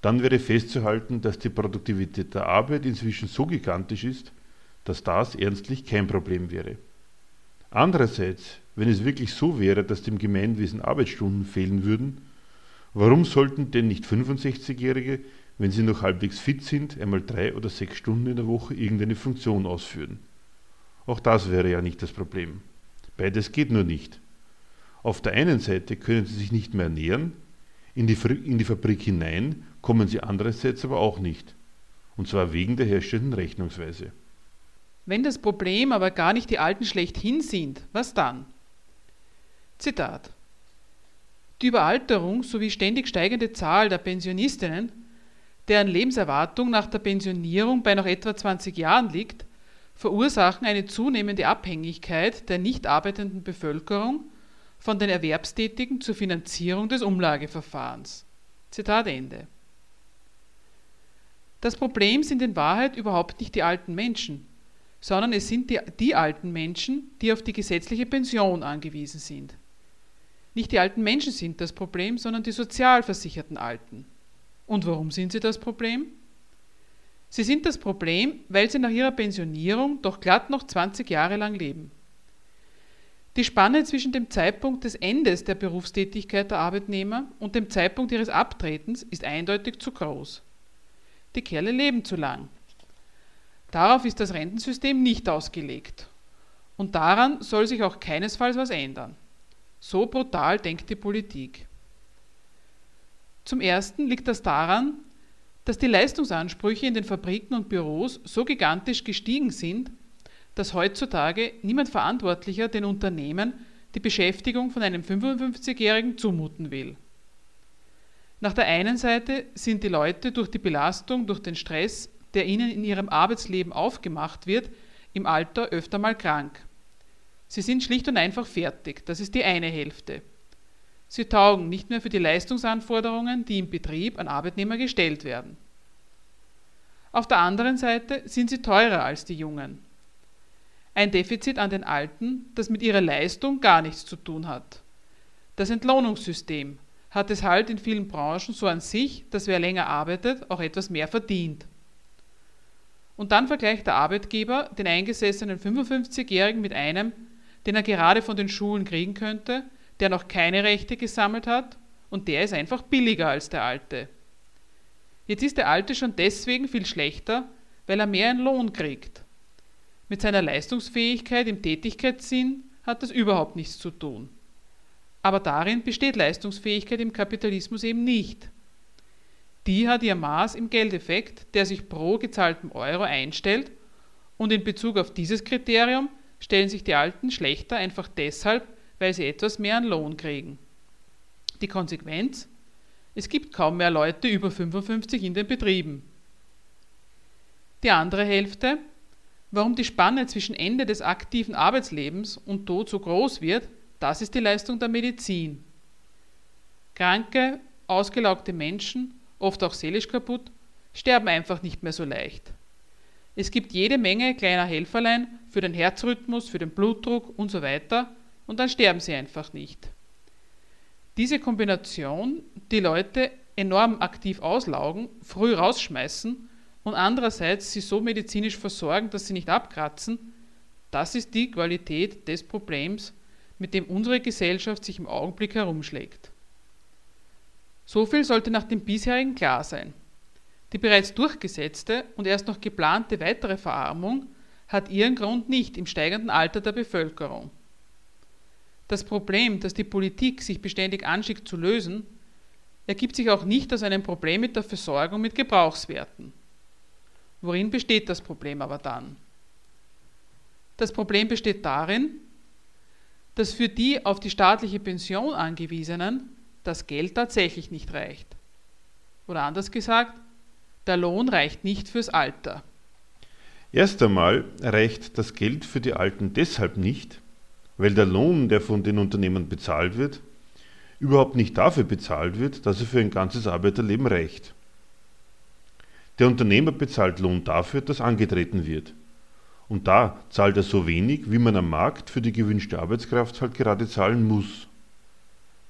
dann wäre festzuhalten, dass die Produktivität der Arbeit inzwischen so gigantisch ist, dass das ernstlich kein Problem wäre. Andererseits, wenn es wirklich so wäre, dass dem Gemeinwesen Arbeitsstunden fehlen würden, Warum sollten denn nicht 65-Jährige, wenn sie noch halbwegs fit sind, einmal drei oder sechs Stunden in der Woche irgendeine Funktion ausführen? Auch das wäre ja nicht das Problem. Beides geht nur nicht. Auf der einen Seite können sie sich nicht mehr ernähren, in die, in die Fabrik hinein kommen sie andererseits aber auch nicht. Und zwar wegen der herrschenden Rechnungsweise. Wenn das Problem aber gar nicht die Alten schlechthin sind, was dann? Zitat die Überalterung sowie ständig steigende Zahl der Pensionistinnen, deren Lebenserwartung nach der Pensionierung bei noch etwa 20 Jahren liegt, verursachen eine zunehmende Abhängigkeit der nicht arbeitenden Bevölkerung von den Erwerbstätigen zur Finanzierung des Umlageverfahrens. Zitat Ende. Das Problem sind in Wahrheit überhaupt nicht die alten Menschen, sondern es sind die, die alten Menschen, die auf die gesetzliche Pension angewiesen sind. Nicht die alten Menschen sind das Problem, sondern die sozialversicherten Alten. Und warum sind sie das Problem? Sie sind das Problem, weil sie nach ihrer Pensionierung doch glatt noch 20 Jahre lang leben. Die Spanne zwischen dem Zeitpunkt des Endes der Berufstätigkeit der Arbeitnehmer und dem Zeitpunkt ihres Abtretens ist eindeutig zu groß. Die Kerle leben zu lang. Darauf ist das Rentensystem nicht ausgelegt. Und daran soll sich auch keinesfalls was ändern. So brutal denkt die Politik. Zum Ersten liegt das daran, dass die Leistungsansprüche in den Fabriken und Büros so gigantisch gestiegen sind, dass heutzutage niemand verantwortlicher den Unternehmen die Beschäftigung von einem 55-Jährigen zumuten will. Nach der einen Seite sind die Leute durch die Belastung, durch den Stress, der ihnen in ihrem Arbeitsleben aufgemacht wird, im Alter öfter mal krank. Sie sind schlicht und einfach fertig, das ist die eine Hälfte. Sie taugen nicht mehr für die Leistungsanforderungen, die im Betrieb an Arbeitnehmer gestellt werden. Auf der anderen Seite sind sie teurer als die Jungen. Ein Defizit an den Alten, das mit ihrer Leistung gar nichts zu tun hat. Das Entlohnungssystem hat es halt in vielen Branchen so an sich, dass wer länger arbeitet, auch etwas mehr verdient. Und dann vergleicht der Arbeitgeber den eingesessenen 55-Jährigen mit einem, den er gerade von den Schulen kriegen könnte, der noch keine Rechte gesammelt hat und der ist einfach billiger als der alte. Jetzt ist der alte schon deswegen viel schlechter, weil er mehr in Lohn kriegt. Mit seiner Leistungsfähigkeit im Tätigkeitssinn hat das überhaupt nichts zu tun. Aber darin besteht Leistungsfähigkeit im Kapitalismus eben nicht. Die hat ihr Maß im Geldeffekt, der sich pro gezahltem Euro einstellt, und in Bezug auf dieses Kriterium stellen sich die Alten schlechter einfach deshalb, weil sie etwas mehr an Lohn kriegen. Die Konsequenz? Es gibt kaum mehr Leute über 55 in den Betrieben. Die andere Hälfte, warum die Spanne zwischen Ende des aktiven Arbeitslebens und Tod so groß wird, das ist die Leistung der Medizin. Kranke, ausgelaugte Menschen, oft auch seelisch kaputt, sterben einfach nicht mehr so leicht. Es gibt jede Menge kleiner Helferlein für den Herzrhythmus, für den Blutdruck und so weiter, und dann sterben sie einfach nicht. Diese Kombination, die Leute enorm aktiv auslaugen, früh rausschmeißen und andererseits sie so medizinisch versorgen, dass sie nicht abkratzen, das ist die Qualität des Problems, mit dem unsere Gesellschaft sich im Augenblick herumschlägt. So viel sollte nach dem bisherigen klar sein. Die bereits durchgesetzte und erst noch geplante weitere Verarmung hat ihren Grund nicht im steigenden Alter der Bevölkerung. Das Problem, das die Politik sich beständig anschickt zu lösen, ergibt sich auch nicht aus einem Problem mit der Versorgung mit Gebrauchswerten. Worin besteht das Problem aber dann? Das Problem besteht darin, dass für die auf die staatliche Pension angewiesenen das Geld tatsächlich nicht reicht. Oder anders gesagt, der Lohn reicht nicht fürs Alter. Erst einmal reicht das Geld für die Alten deshalb nicht, weil der Lohn, der von den Unternehmen bezahlt wird, überhaupt nicht dafür bezahlt wird, dass er für ein ganzes Arbeiterleben reicht. Der Unternehmer bezahlt Lohn dafür, dass angetreten wird. Und da zahlt er so wenig, wie man am Markt für die gewünschte Arbeitskraft halt gerade zahlen muss.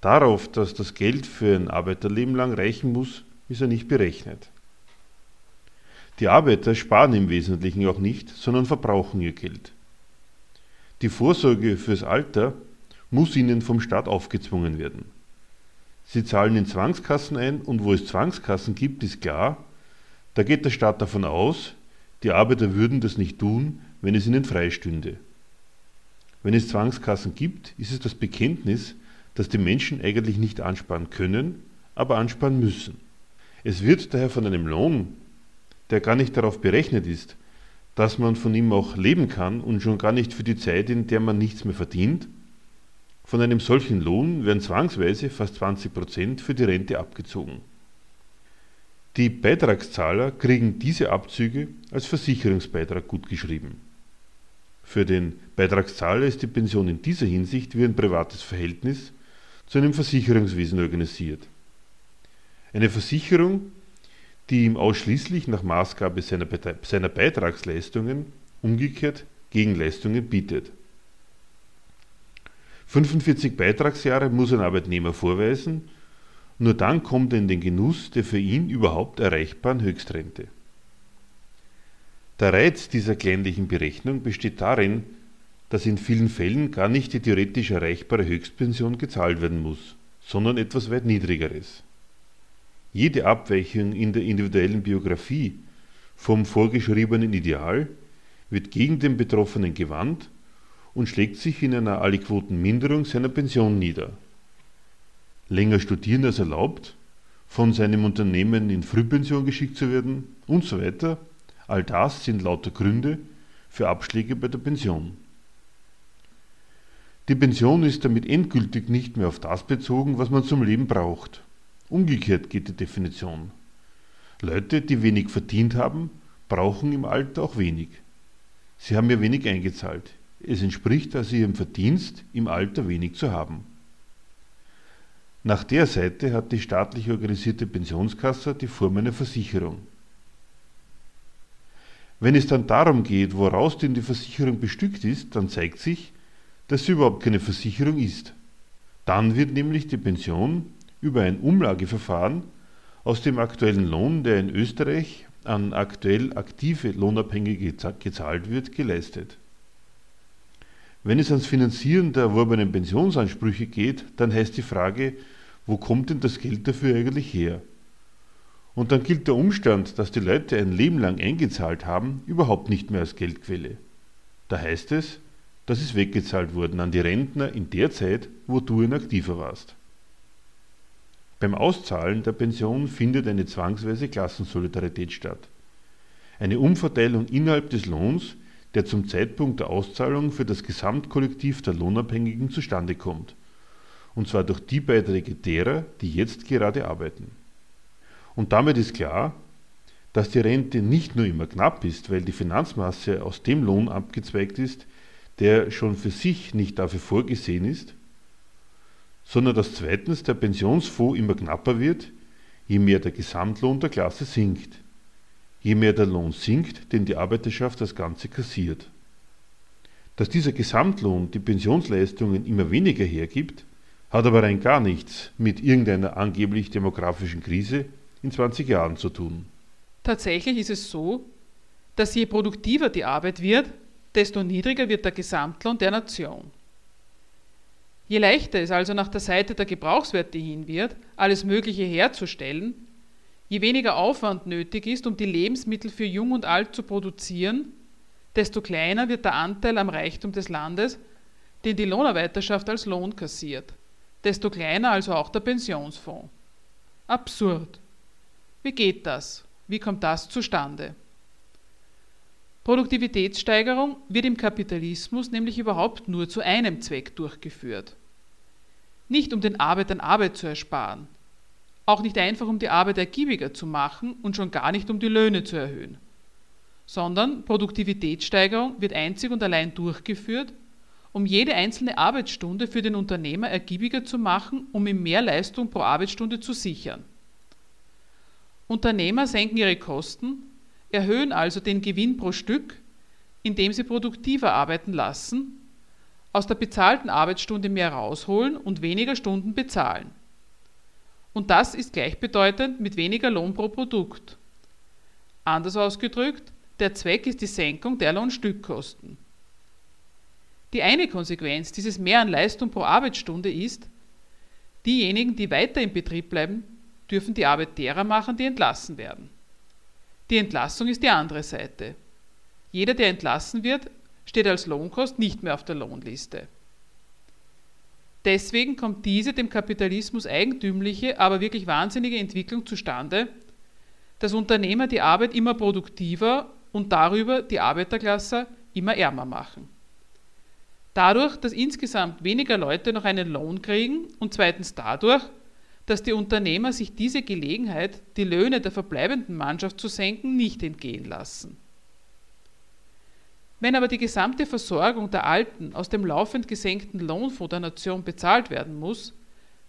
Darauf, dass das Geld für ein Arbeiterleben lang reichen muss, ist er nicht berechnet. Die Arbeiter sparen im Wesentlichen auch nicht, sondern verbrauchen ihr Geld. Die Vorsorge fürs Alter muss ihnen vom Staat aufgezwungen werden. Sie zahlen in Zwangskassen ein und wo es Zwangskassen gibt, ist klar, da geht der Staat davon aus, die Arbeiter würden das nicht tun, wenn es ihnen freistünde. Wenn es Zwangskassen gibt, ist es das Bekenntnis, dass die Menschen eigentlich nicht ansparen können, aber ansparen müssen. Es wird daher von einem Lohn, der gar nicht darauf berechnet ist, dass man von ihm auch leben kann und schon gar nicht für die Zeit, in der man nichts mehr verdient. Von einem solchen Lohn werden zwangsweise fast 20 Prozent für die Rente abgezogen. Die Beitragszahler kriegen diese Abzüge als Versicherungsbeitrag gutgeschrieben. Für den Beitragszahler ist die Pension in dieser Hinsicht wie ein privates Verhältnis zu einem Versicherungswesen organisiert. Eine Versicherung die ihm ausschließlich nach Maßgabe seiner, seiner Beitragsleistungen umgekehrt Gegenleistungen bietet. 45 Beitragsjahre muss ein Arbeitnehmer vorweisen, nur dann kommt er in den Genuss der für ihn überhaupt erreichbaren Höchstrente. Der Reiz dieser kleinlichen Berechnung besteht darin, dass in vielen Fällen gar nicht die theoretisch erreichbare Höchstpension gezahlt werden muss, sondern etwas weit niedrigeres. Jede Abweichung in der individuellen Biografie vom vorgeschriebenen Ideal wird gegen den Betroffenen gewandt und schlägt sich in einer aliquoten Minderung seiner Pension nieder. Länger studieren als erlaubt, von seinem Unternehmen in Frühpension geschickt zu werden und so weiter, all das sind lauter Gründe für Abschläge bei der Pension. Die Pension ist damit endgültig nicht mehr auf das bezogen, was man zum Leben braucht. Umgekehrt geht die Definition. Leute, die wenig verdient haben, brauchen im Alter auch wenig. Sie haben ja wenig eingezahlt. Es entspricht also ihrem Verdienst, im Alter wenig zu haben. Nach der Seite hat die staatlich organisierte Pensionskasse die Form einer Versicherung. Wenn es dann darum geht, woraus denn die Versicherung bestückt ist, dann zeigt sich, dass sie überhaupt keine Versicherung ist. Dann wird nämlich die Pension über ein Umlageverfahren aus dem aktuellen Lohn, der in Österreich an aktuell aktive Lohnabhängige gezahlt wird, geleistet. Wenn es ans Finanzieren der erworbenen Pensionsansprüche geht, dann heißt die Frage, wo kommt denn das Geld dafür eigentlich her? Und dann gilt der Umstand, dass die Leute ein Leben lang eingezahlt haben, überhaupt nicht mehr als Geldquelle. Da heißt es, das ist weggezahlt worden an die Rentner in der Zeit, wo du ein Aktiver warst. Beim Auszahlen der Pension findet eine zwangsweise Klassensolidarität statt. Eine Umverteilung innerhalb des Lohns, der zum Zeitpunkt der Auszahlung für das Gesamtkollektiv der Lohnabhängigen zustande kommt. Und zwar durch die Beiträge derer, die jetzt gerade arbeiten. Und damit ist klar, dass die Rente nicht nur immer knapp ist, weil die Finanzmasse aus dem Lohn abgezweigt ist, der schon für sich nicht dafür vorgesehen ist, sondern dass zweitens der Pensionsfonds immer knapper wird, je mehr der Gesamtlohn der Klasse sinkt, je mehr der Lohn sinkt, den die Arbeiterschaft das Ganze kassiert. Dass dieser Gesamtlohn die Pensionsleistungen immer weniger hergibt, hat aber rein gar nichts mit irgendeiner angeblich demografischen Krise in 20 Jahren zu tun. Tatsächlich ist es so, dass je produktiver die Arbeit wird, desto niedriger wird der Gesamtlohn der Nation. Je leichter es also nach der Seite der Gebrauchswerte hin wird, alles Mögliche herzustellen, je weniger Aufwand nötig ist, um die Lebensmittel für Jung und Alt zu produzieren, desto kleiner wird der Anteil am Reichtum des Landes, den die Lohnarbeiterschaft als Lohn kassiert, desto kleiner also auch der Pensionsfonds. Absurd. Wie geht das? Wie kommt das zustande? Produktivitätssteigerung wird im Kapitalismus nämlich überhaupt nur zu einem Zweck durchgeführt. Nicht um den Arbeitern Arbeit zu ersparen, auch nicht einfach um die Arbeit ergiebiger zu machen und schon gar nicht um die Löhne zu erhöhen, sondern Produktivitätssteigerung wird einzig und allein durchgeführt, um jede einzelne Arbeitsstunde für den Unternehmer ergiebiger zu machen, um ihm mehr Leistung pro Arbeitsstunde zu sichern. Unternehmer senken ihre Kosten, erhöhen also den Gewinn pro Stück, indem sie produktiver arbeiten lassen, aus der bezahlten Arbeitsstunde mehr rausholen und weniger Stunden bezahlen. Und das ist gleichbedeutend mit weniger Lohn pro Produkt. Anders ausgedrückt, der Zweck ist die Senkung der Lohnstückkosten. Die eine Konsequenz dieses Mehr an Leistung pro Arbeitsstunde ist, diejenigen, die weiter im Betrieb bleiben, dürfen die Arbeit derer machen, die entlassen werden. Die Entlassung ist die andere Seite. Jeder, der entlassen wird, steht als Lohnkost nicht mehr auf der Lohnliste. Deswegen kommt diese dem Kapitalismus eigentümliche, aber wirklich wahnsinnige Entwicklung zustande, dass Unternehmer die Arbeit immer produktiver und darüber die Arbeiterklasse immer ärmer machen. Dadurch, dass insgesamt weniger Leute noch einen Lohn kriegen und zweitens dadurch, dass die Unternehmer sich diese Gelegenheit, die Löhne der verbleibenden Mannschaft zu senken, nicht entgehen lassen. Wenn aber die gesamte Versorgung der Alten aus dem laufend gesenkten Lohnfonds der Nation bezahlt werden muss,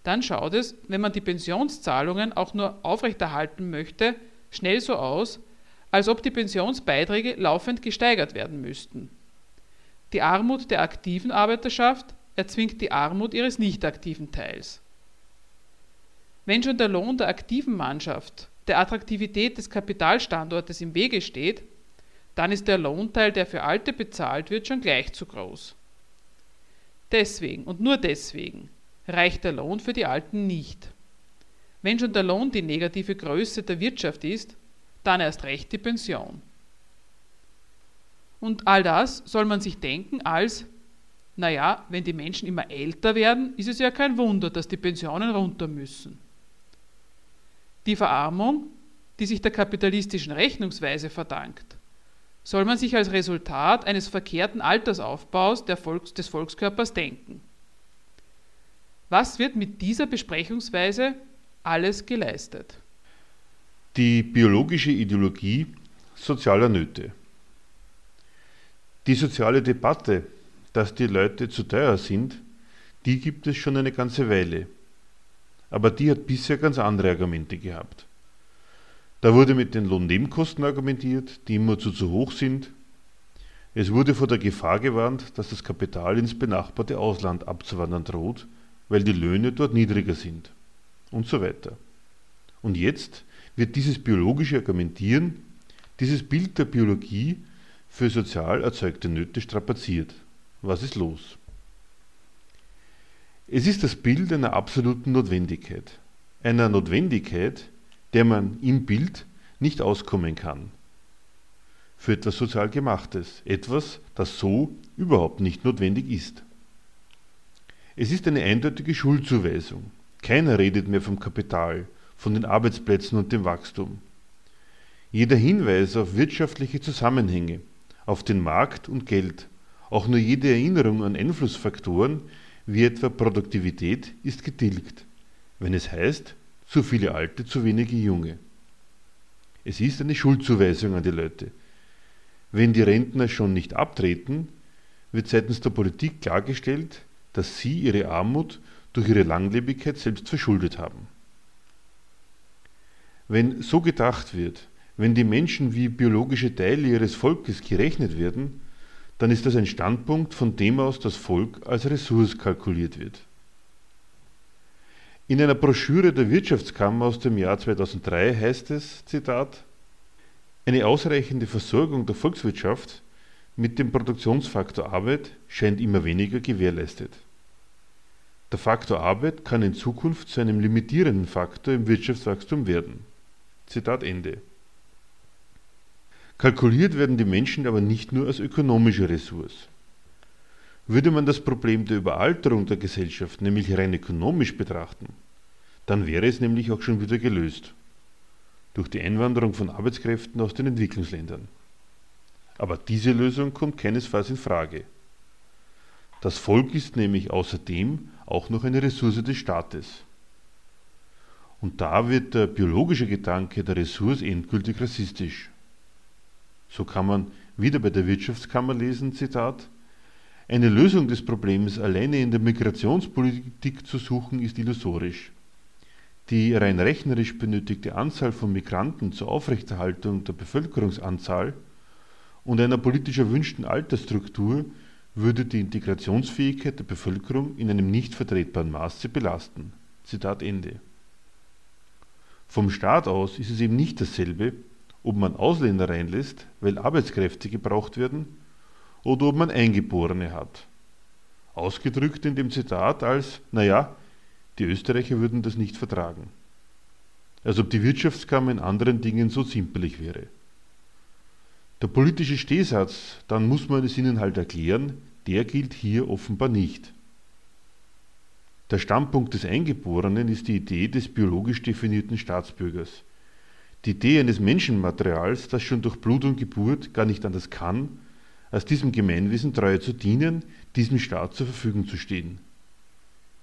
dann schaut es, wenn man die Pensionszahlungen auch nur aufrechterhalten möchte, schnell so aus, als ob die Pensionsbeiträge laufend gesteigert werden müssten. Die Armut der aktiven Arbeiterschaft erzwingt die Armut ihres nicht aktiven Teils. Wenn schon der Lohn der aktiven Mannschaft der Attraktivität des Kapitalstandortes im Wege steht, dann ist der Lohnteil, der für Alte bezahlt wird, schon gleich zu groß. Deswegen und nur deswegen reicht der Lohn für die Alten nicht. Wenn schon der Lohn die negative Größe der Wirtschaft ist, dann erst recht die Pension. Und all das soll man sich denken als, naja, wenn die Menschen immer älter werden, ist es ja kein Wunder, dass die Pensionen runter müssen. Die Verarmung, die sich der kapitalistischen Rechnungsweise verdankt, soll man sich als Resultat eines verkehrten Altersaufbaus Volks, des Volkskörpers denken. Was wird mit dieser Besprechungsweise alles geleistet? Die biologische Ideologie sozialer Nöte. Die soziale Debatte, dass die Leute zu teuer sind, die gibt es schon eine ganze Weile aber die hat bisher ganz andere Argumente gehabt. Da wurde mit den Lohnnebenkosten argumentiert, die immer zu, zu hoch sind. Es wurde vor der Gefahr gewarnt, dass das Kapital ins benachbarte Ausland abzuwandern droht, weil die Löhne dort niedriger sind. Und so weiter. Und jetzt wird dieses biologische Argumentieren, dieses Bild der Biologie für sozial erzeugte Nöte strapaziert. Was ist los? Es ist das Bild einer absoluten Notwendigkeit. Einer Notwendigkeit, der man im Bild nicht auskommen kann. Für etwas sozial Gemachtes. Etwas, das so überhaupt nicht notwendig ist. Es ist eine eindeutige Schuldzuweisung. Keiner redet mehr vom Kapital, von den Arbeitsplätzen und dem Wachstum. Jeder Hinweis auf wirtschaftliche Zusammenhänge, auf den Markt und Geld, auch nur jede Erinnerung an Einflussfaktoren wie etwa Produktivität ist getilgt, wenn es heißt, zu viele Alte, zu wenige Junge. Es ist eine Schuldzuweisung an die Leute. Wenn die Rentner schon nicht abtreten, wird seitens der Politik klargestellt, dass sie ihre Armut durch ihre Langlebigkeit selbst verschuldet haben. Wenn so gedacht wird, wenn die Menschen wie biologische Teile ihres Volkes gerechnet werden, dann ist das ein Standpunkt, von dem aus das Volk als Ressource kalkuliert wird. In einer Broschüre der Wirtschaftskammer aus dem Jahr 2003 heißt es, Zitat, eine ausreichende Versorgung der Volkswirtschaft mit dem Produktionsfaktor Arbeit scheint immer weniger gewährleistet. Der Faktor Arbeit kann in Zukunft zu einem limitierenden Faktor im Wirtschaftswachstum werden. Zitat Ende. Kalkuliert werden die Menschen aber nicht nur als ökonomische Ressource. Würde man das Problem der Überalterung der Gesellschaft nämlich rein ökonomisch betrachten, dann wäre es nämlich auch schon wieder gelöst. Durch die Einwanderung von Arbeitskräften aus den Entwicklungsländern. Aber diese Lösung kommt keinesfalls in Frage. Das Volk ist nämlich außerdem auch noch eine Ressource des Staates. Und da wird der biologische Gedanke der Ressource endgültig rassistisch. So kann man wieder bei der Wirtschaftskammer lesen, Zitat, eine Lösung des Problems alleine in der Migrationspolitik zu suchen, ist illusorisch. Die rein rechnerisch benötigte Anzahl von Migranten zur Aufrechterhaltung der Bevölkerungsanzahl und einer politisch erwünschten Altersstruktur würde die Integrationsfähigkeit der Bevölkerung in einem nicht vertretbaren Maße belasten. Zitat Ende. Vom Staat aus ist es eben nicht dasselbe, ob man Ausländer reinlässt, weil Arbeitskräfte gebraucht werden, oder ob man Eingeborene hat. Ausgedrückt in dem Zitat als, naja, die Österreicher würden das nicht vertragen. Als ob die Wirtschaftskammer in anderen Dingen so zimperlich wäre. Der politische Stehsatz, dann muss man es ihnen halt erklären, der gilt hier offenbar nicht. Der Standpunkt des Eingeborenen ist die Idee des biologisch definierten Staatsbürgers. Die Idee eines Menschenmaterials, das schon durch Blut und Geburt gar nicht anders kann, als diesem Gemeinwesen treu zu dienen, diesem Staat zur Verfügung zu stehen.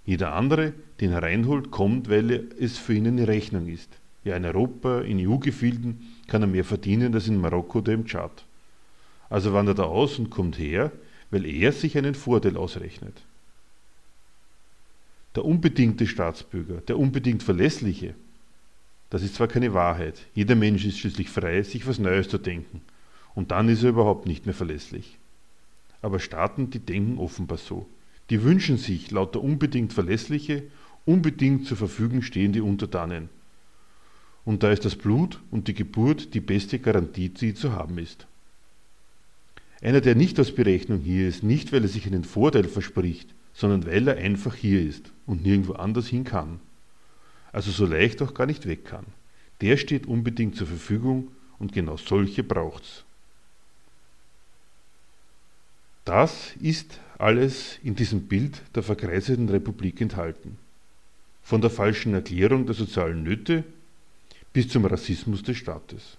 Jeder andere, den er reinholt, kommt, weil es für ihn eine Rechnung ist. Ja, in Europa, in EU-Gefilden kann er mehr verdienen als in Marokko oder im Tschad. Also wandert er aus und kommt her, weil er sich einen Vorteil ausrechnet. Der unbedingte Staatsbürger, der unbedingt Verlässliche, das ist zwar keine Wahrheit, jeder Mensch ist schließlich frei, sich was Neues zu denken, und dann ist er überhaupt nicht mehr verlässlich. Aber Staaten, die denken offenbar so. Die wünschen sich lauter unbedingt verlässliche, unbedingt zur Verfügung stehende Untertanen. Und da ist das Blut und die Geburt die beste Garantie, die zu haben ist. Einer, der nicht aus Berechnung hier ist, nicht weil er sich einen Vorteil verspricht, sondern weil er einfach hier ist und nirgendwo anders hin kann also so leicht auch gar nicht weg kann. Der steht unbedingt zur Verfügung und genau solche braucht's. Das ist alles in diesem Bild der verkreiseten Republik enthalten. Von der falschen Erklärung der sozialen Nöte bis zum Rassismus des Staates.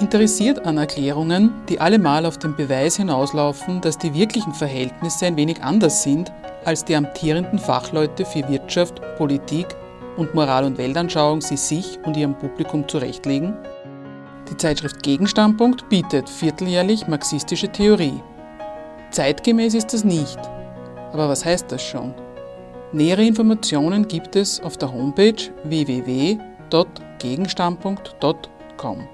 Interessiert an Erklärungen, die allemal auf den Beweis hinauslaufen, dass die wirklichen Verhältnisse ein wenig anders sind, als die amtierenden Fachleute für Wirtschaft, Politik und Moral- und Weltanschauung sie sich und ihrem Publikum zurechtlegen? Die Zeitschrift Gegenstandpunkt bietet vierteljährlich marxistische Theorie. Zeitgemäß ist das nicht. Aber was heißt das schon? Nähere Informationen gibt es auf der Homepage www.gegenstandpunkt.com.